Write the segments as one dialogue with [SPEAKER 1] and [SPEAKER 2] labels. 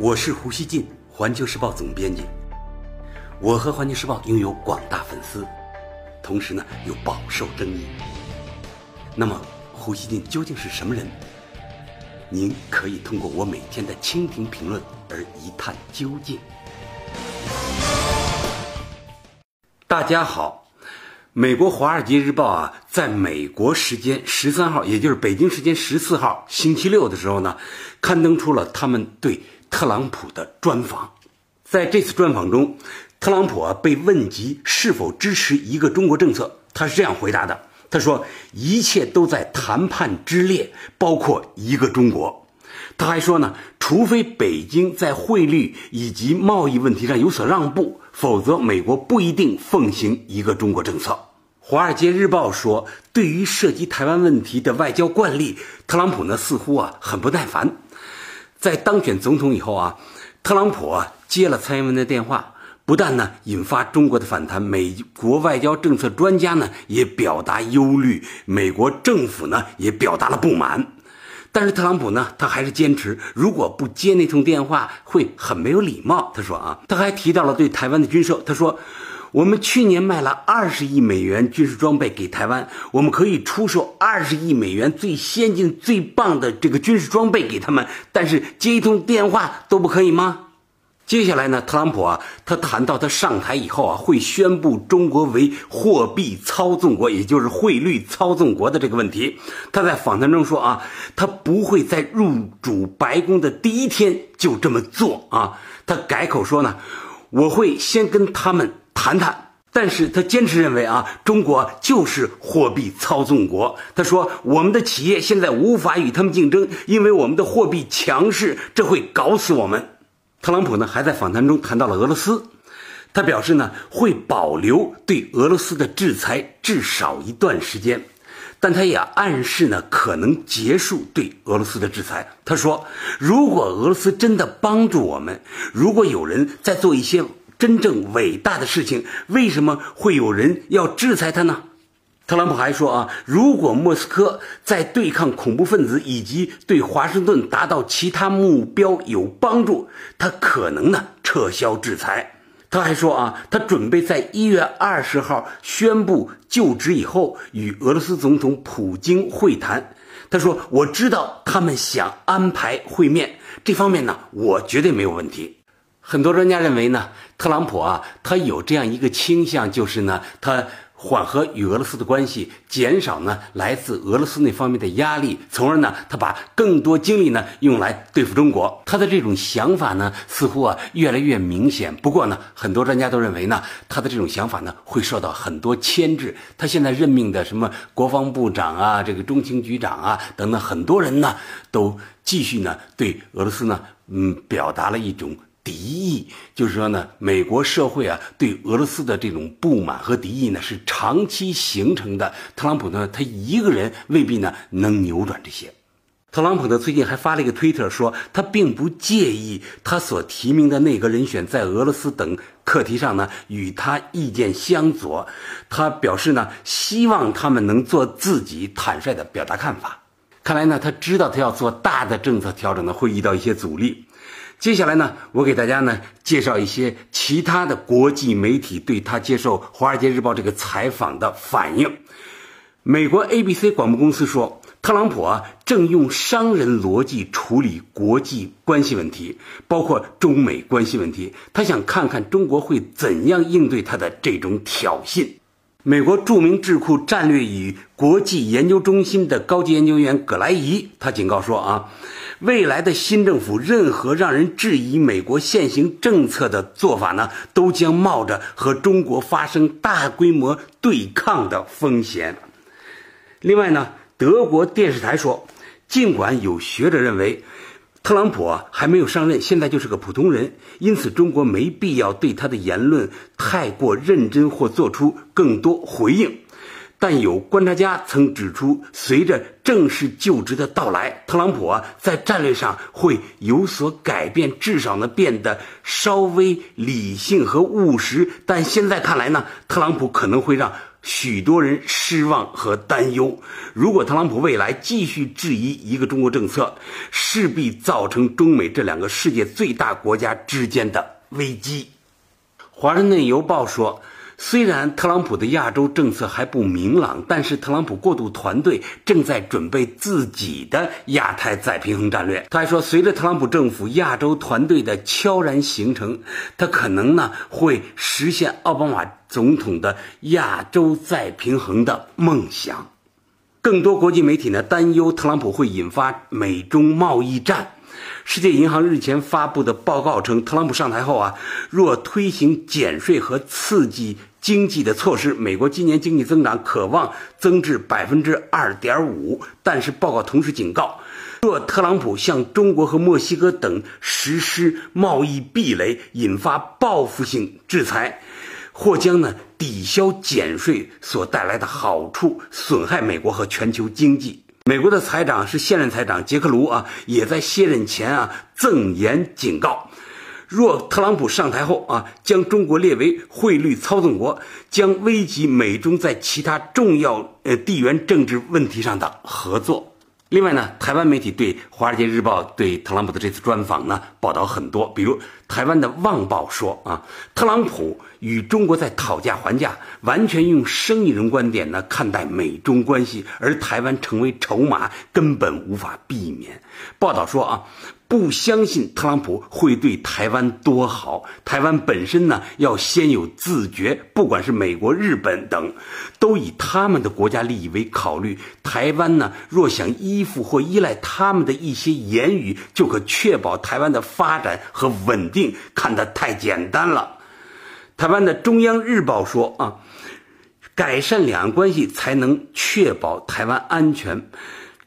[SPEAKER 1] 我是胡锡进，环球时报总编辑。我和环球时报拥有广大粉丝，同时呢又饱受争议。那么，胡锡进究竟是什么人？您可以通过我每天的蜻蜓评论而一探究竟。大家好，美国《华尔街日报》啊，在美国时间十三号，也就是北京时间十四号星期六的时候呢，刊登出了他们对特朗普的专访。在这次专访中，特朗普啊被问及是否支持一个中国政策，他是这样回答的：“他说一切都在谈判之列，包括一个中国。”他还说呢，除非北京在汇率以及贸易问题上有所让步。否则，美国不一定奉行一个中国政策。《华尔街日报》说，对于涉及台湾问题的外交惯例，特朗普呢似乎啊很不耐烦。在当选总统以后啊，特朗普啊接了蔡英文的电话，不但呢引发中国的反弹，美国外交政策专家呢也表达忧虑，美国政府呢也表达了不满。但是特朗普呢，他还是坚持，如果不接那通电话，会很没有礼貌。他说啊，他还提到了对台湾的军售。他说，我们去年卖了二十亿美元军事装备给台湾，我们可以出售二十亿美元最先进、最棒的这个军事装备给他们，但是接一通电话都不可以吗？接下来呢，特朗普啊，他谈到他上台以后啊，会宣布中国为货币操纵国，也就是汇率操纵国的这个问题。他在访谈中说啊，他不会在入主白宫的第一天就这么做啊。他改口说呢，我会先跟他们谈谈，但是他坚持认为啊，中国就是货币操纵国。他说，我们的企业现在无法与他们竞争，因为我们的货币强势，这会搞死我们。特朗普呢还在访谈中谈到了俄罗斯，他表示呢会保留对俄罗斯的制裁至少一段时间，但他也暗示呢可能结束对俄罗斯的制裁。他说，如果俄罗斯真的帮助我们，如果有人在做一些真正伟大的事情，为什么会有人要制裁他呢？特朗普还说啊，如果莫斯科在对抗恐怖分子以及对华盛顿达到其他目标有帮助，他可能呢撤销制裁。他还说啊，他准备在一月二十号宣布就职以后与俄罗斯总统普京会谈。他说，我知道他们想安排会面，这方面呢我绝对没有问题。很多专家认为呢，特朗普啊，他有这样一个倾向，就是呢他。缓和与俄罗斯的关系，减少呢来自俄罗斯那方面的压力，从而呢他把更多精力呢用来对付中国。他的这种想法呢似乎啊越来越明显。不过呢，很多专家都认为呢他的这种想法呢会受到很多牵制。他现在任命的什么国防部长啊，这个中情局长啊等等，很多人呢都继续呢对俄罗斯呢嗯表达了一种。敌意就是说呢，美国社会啊对俄罗斯的这种不满和敌意呢是长期形成的。特朗普呢，他一个人未必呢能扭转这些。特朗普呢最近还发了一个推特说，他并不介意他所提名的内阁人选在俄罗斯等课题上呢与他意见相左。他表示呢，希望他们能做自己，坦率的表达看法。看来呢，他知道他要做大的政策调整呢会遇到一些阻力。接下来呢，我给大家呢介绍一些其他的国际媒体对他接受《华尔街日报》这个采访的反应。美国 ABC 广播公司说，特朗普啊正用商人逻辑处理国际关系问题，包括中美关系问题。他想看看中国会怎样应对他的这种挑衅。美国著名智库战略与国际研究中心的高级研究员葛莱伊，他警告说啊。未来的新政府，任何让人质疑美国现行政策的做法呢，都将冒着和中国发生大规模对抗的风险。另外呢，德国电视台说，尽管有学者认为，特朗普啊还没有上任，现在就是个普通人，因此中国没必要对他的言论太过认真或做出更多回应。但有观察家曾指出，随着正式就职的到来，特朗普啊在战略上会有所改变，至少呢变得稍微理性和务实。但现在看来呢，特朗普可能会让许多人失望和担忧。如果特朗普未来继续质疑一个中国政策，势必造成中美这两个世界最大国家之间的危机。《华盛顿邮报》说。虽然特朗普的亚洲政策还不明朗，但是特朗普过渡团队正在准备自己的亚太再平衡战略。他还说，随着特朗普政府亚洲团队的悄然形成，他可能呢会实现奥巴马总统的亚洲再平衡的梦想。更多国际媒体呢担忧特朗普会引发美中贸易战。世界银行日前发布的报告称，特朗普上台后啊，若推行减税和刺激经济的措施，美国今年经济增长可望增至百分之二点五。但是报告同时警告，若特朗普向中国和墨西哥等实施贸易壁垒，引发报复性制裁，或将呢抵消减税所带来的好处，损害美国和全球经济。美国的财长是现任财长杰克卢啊，也在卸任前啊赠言警告，若特朗普上台后啊，将中国列为汇率操纵国，将危及美中在其他重要呃地缘政治问题上的合作。另外呢，台湾媒体对《华尔街日报》对特朗普的这次专访呢报道很多，比如台湾的《旺报》说啊，特朗普与中国在讨价还价，完全用生意人观点呢看待美中关系，而台湾成为筹码根本无法避免。报道说啊。不相信特朗普会对台湾多好，台湾本身呢要先有自觉。不管是美国、日本等，都以他们的国家利益为考虑。台湾呢若想依附或依赖他们的一些言语，就可确保台湾的发展和稳定，看得太简单了。台湾的中央日报说啊，改善两岸关系才能确保台湾安全。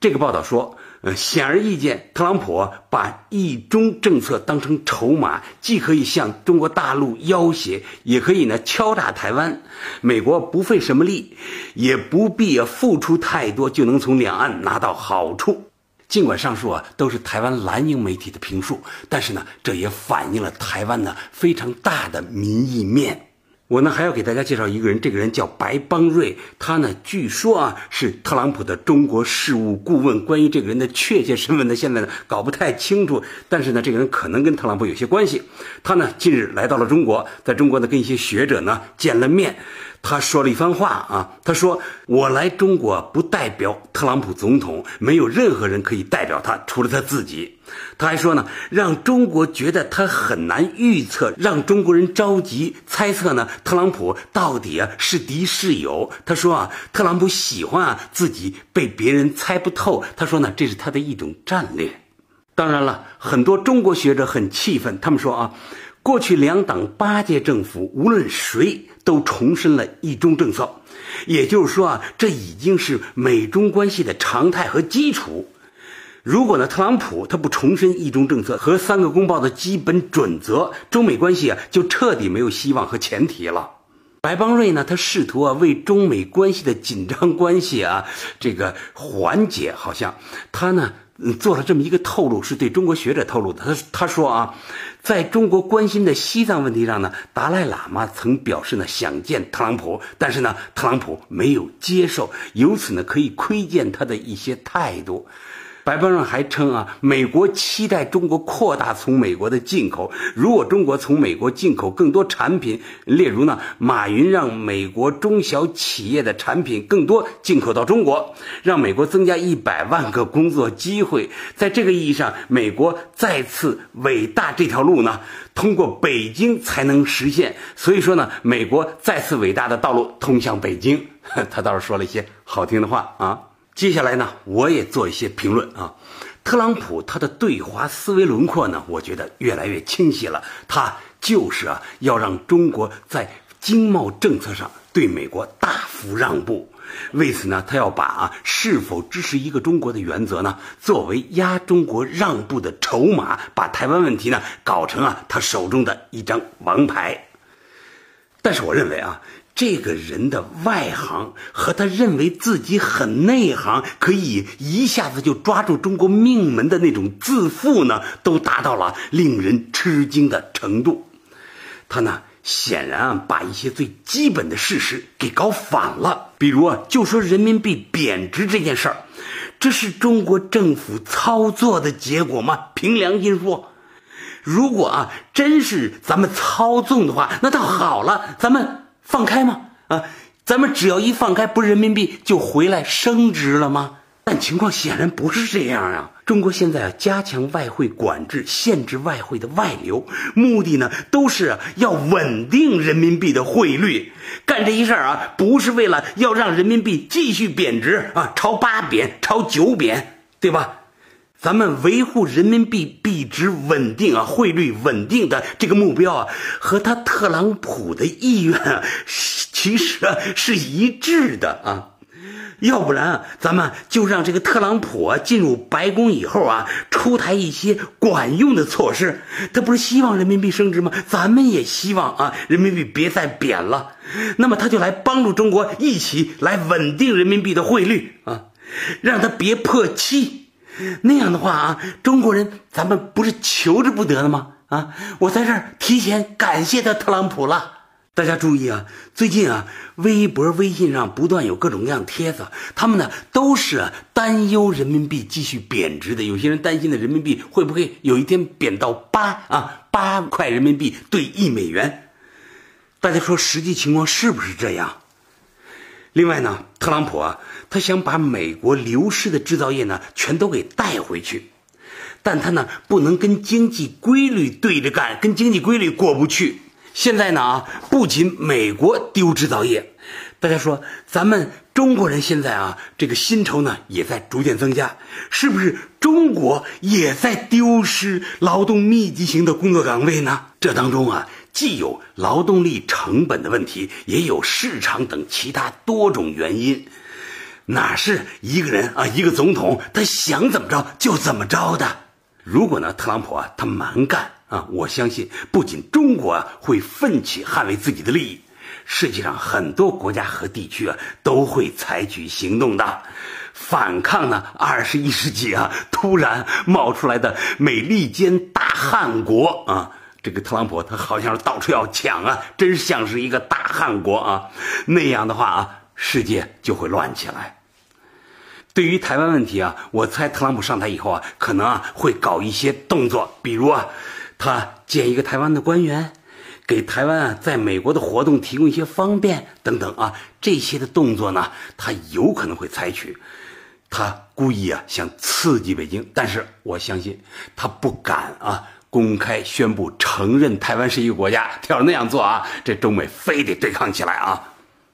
[SPEAKER 1] 这个报道说。呃显而易见，特朗普把一中政策当成筹码，既可以向中国大陆要挟，也可以呢敲诈台湾。美国不费什么力，也不必付出太多，就能从两岸拿到好处。尽管上述啊都是台湾蓝营媒体的评述，但是呢，这也反映了台湾呢非常大的民意面。我呢还要给大家介绍一个人，这个人叫白邦瑞，他呢据说啊是特朗普的中国事务顾问。关于这个人的确切身份呢，现在呢搞不太清楚。但是呢，这个人可能跟特朗普有些关系。他呢近日来到了中国，在中国呢跟一些学者呢见了面。他说了一番话啊，他说：“我来中国不代表特朗普总统，没有任何人可以代表他，除了他自己。”他还说呢，让中国觉得他很难预测，让中国人着急猜测呢，特朗普到底啊是敌是友。他说啊，特朗普喜欢啊自己被别人猜不透。他说呢，这是他的一种战略。当然了，很多中国学者很气愤，他们说啊。过去两党八届政府，无论谁都重申了一中政策，也就是说啊，这已经是美中关系的常态和基础。如果呢，特朗普他不重申一中政策和三个公报的基本准则，中美关系啊就彻底没有希望和前提了。白邦瑞呢，他试图啊为中美关系的紧张关系啊 这个缓解，好像他呢。做了这么一个透露，是对中国学者透露的。他他说啊，在中国关心的西藏问题上呢，达赖喇嘛曾表示呢想见特朗普，但是呢，特朗普没有接受，由此呢可以窥见他的一些态度。白邦瑞还称啊，美国期待中国扩大从美国的进口。如果中国从美国进口更多产品，例如呢，马云让美国中小企业的产品更多进口到中国，让美国增加一百万个工作机会。在这个意义上，美国再次伟大这条路呢，通过北京才能实现。所以说呢，美国再次伟大的道路通向北京。他倒是说了一些好听的话啊。接下来呢，我也做一些评论啊。特朗普他的对华思维轮廓呢，我觉得越来越清晰了。他就是啊，要让中国在经贸政策上对美国大幅让步。为此呢，他要把啊是否支持一个中国的原则呢，作为压中国让步的筹码，把台湾问题呢搞成啊他手中的一张王牌。但是我认为啊。这个人的外行和他认为自己很内行，可以一下子就抓住中国命门的那种自负呢，都达到了令人吃惊的程度。他呢显然啊，把一些最基本的事实给搞反了。比如啊，就说人民币贬值这件事儿，这是中国政府操作的结果吗？凭良心说，如果啊真是咱们操纵的话，那倒好了，咱们放开吗？啊，咱们只要一放开，不是人民币就回来升值了吗？但情况显然不是这样啊！中国现在啊，加强外汇管制，限制外汇的外流，目的呢，都是要稳定人民币的汇率。干这一事儿啊，不是为了要让人民币继续贬值啊，朝八贬、朝九贬，对吧？咱们维护人民币币值稳定啊，汇率稳定的这个目标啊，和他特朗普的意愿啊，其实啊是一致的啊。要不然啊，咱们就让这个特朗普啊进入白宫以后啊，出台一些管用的措施。他不是希望人民币升值吗？咱们也希望啊，人民币别再贬了。那么他就来帮助中国一起来稳定人民币的汇率啊，让他别破七。那样的话啊，中国人咱们不是求之不得的吗？啊，我在这儿提前感谢他特朗普了。大家注意啊，最近啊，微博、微信上不断有各种各样帖子，他们呢都是担忧人民币继续贬值的。有些人担心的人民币会不会有一天贬到八啊八块人民币兑一美元？大家说实际情况是不是这样？另外呢，特朗普啊，他想把美国流失的制造业呢全都给带回去，但他呢不能跟经济规律对着干，跟经济规律过不去。现在呢啊，不仅美国丢制造业，大家说咱们中国人现在啊，这个薪酬呢也在逐渐增加，是不是中国也在丢失劳动密集型的工作岗位呢？这当中啊，既有劳动力成本的问题，也有市场等其他多种原因，哪是一个人啊，一个总统他想怎么着就怎么着的？如果呢，特朗普啊，他蛮干。啊，我相信不仅中国啊会奋起捍卫自己的利益，世界上很多国家和地区啊都会采取行动的，反抗呢二十一世纪啊突然冒出来的美利坚大汗国啊，这个特朗普他好像是到处要抢啊，真像是一个大汉国啊，那样的话啊，世界就会乱起来。对于台湾问题啊，我猜特朗普上台以后啊，可能啊会搞一些动作，比如啊。他见一个台湾的官员，给台湾啊在美国的活动提供一些方便等等啊，这些的动作呢，他有可能会采取。他故意啊想刺激北京，但是我相信他不敢啊公开宣布承认台湾是一个国家。他要那样做啊，这中美非得对抗起来啊，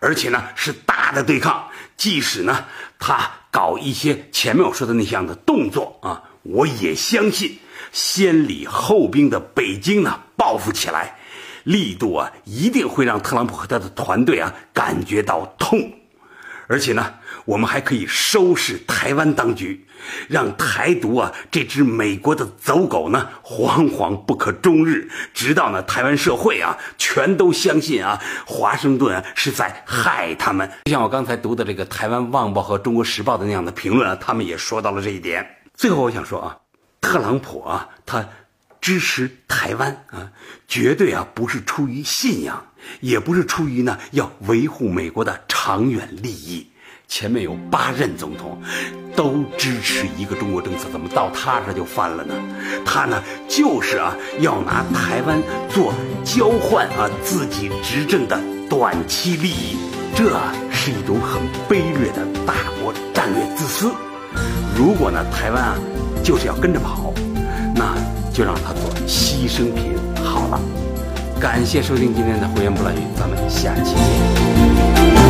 [SPEAKER 1] 而且呢是大的对抗。即使呢他搞一些前面我说的那样的动作啊，我也相信。先礼后兵的北京呢，报复起来，力度啊，一定会让特朗普和他的团队啊感觉到痛，而且呢，我们还可以收拾台湾当局，让台独啊这只美国的走狗呢，惶惶不可终日，直到呢台湾社会啊全都相信啊华盛顿啊是在害他们。就像我刚才读的这个《台湾旺报》和《中国时报》的那样的评论啊，他们也说到了这一点。最后，我想说啊。特朗普啊，他支持台湾啊，绝对啊不是出于信仰，也不是出于呢要维护美国的长远利益。前面有八任总统都支持一个中国政策，怎么到他这就翻了呢？他呢就是啊要拿台湾做交换啊自己执政的短期利益，这是一种很卑劣的大国战略自私。如果呢台湾啊。就是要跟着跑，那就让他做牺牲品好了。感谢收听今天的《胡言不乱语》，咱们下期见。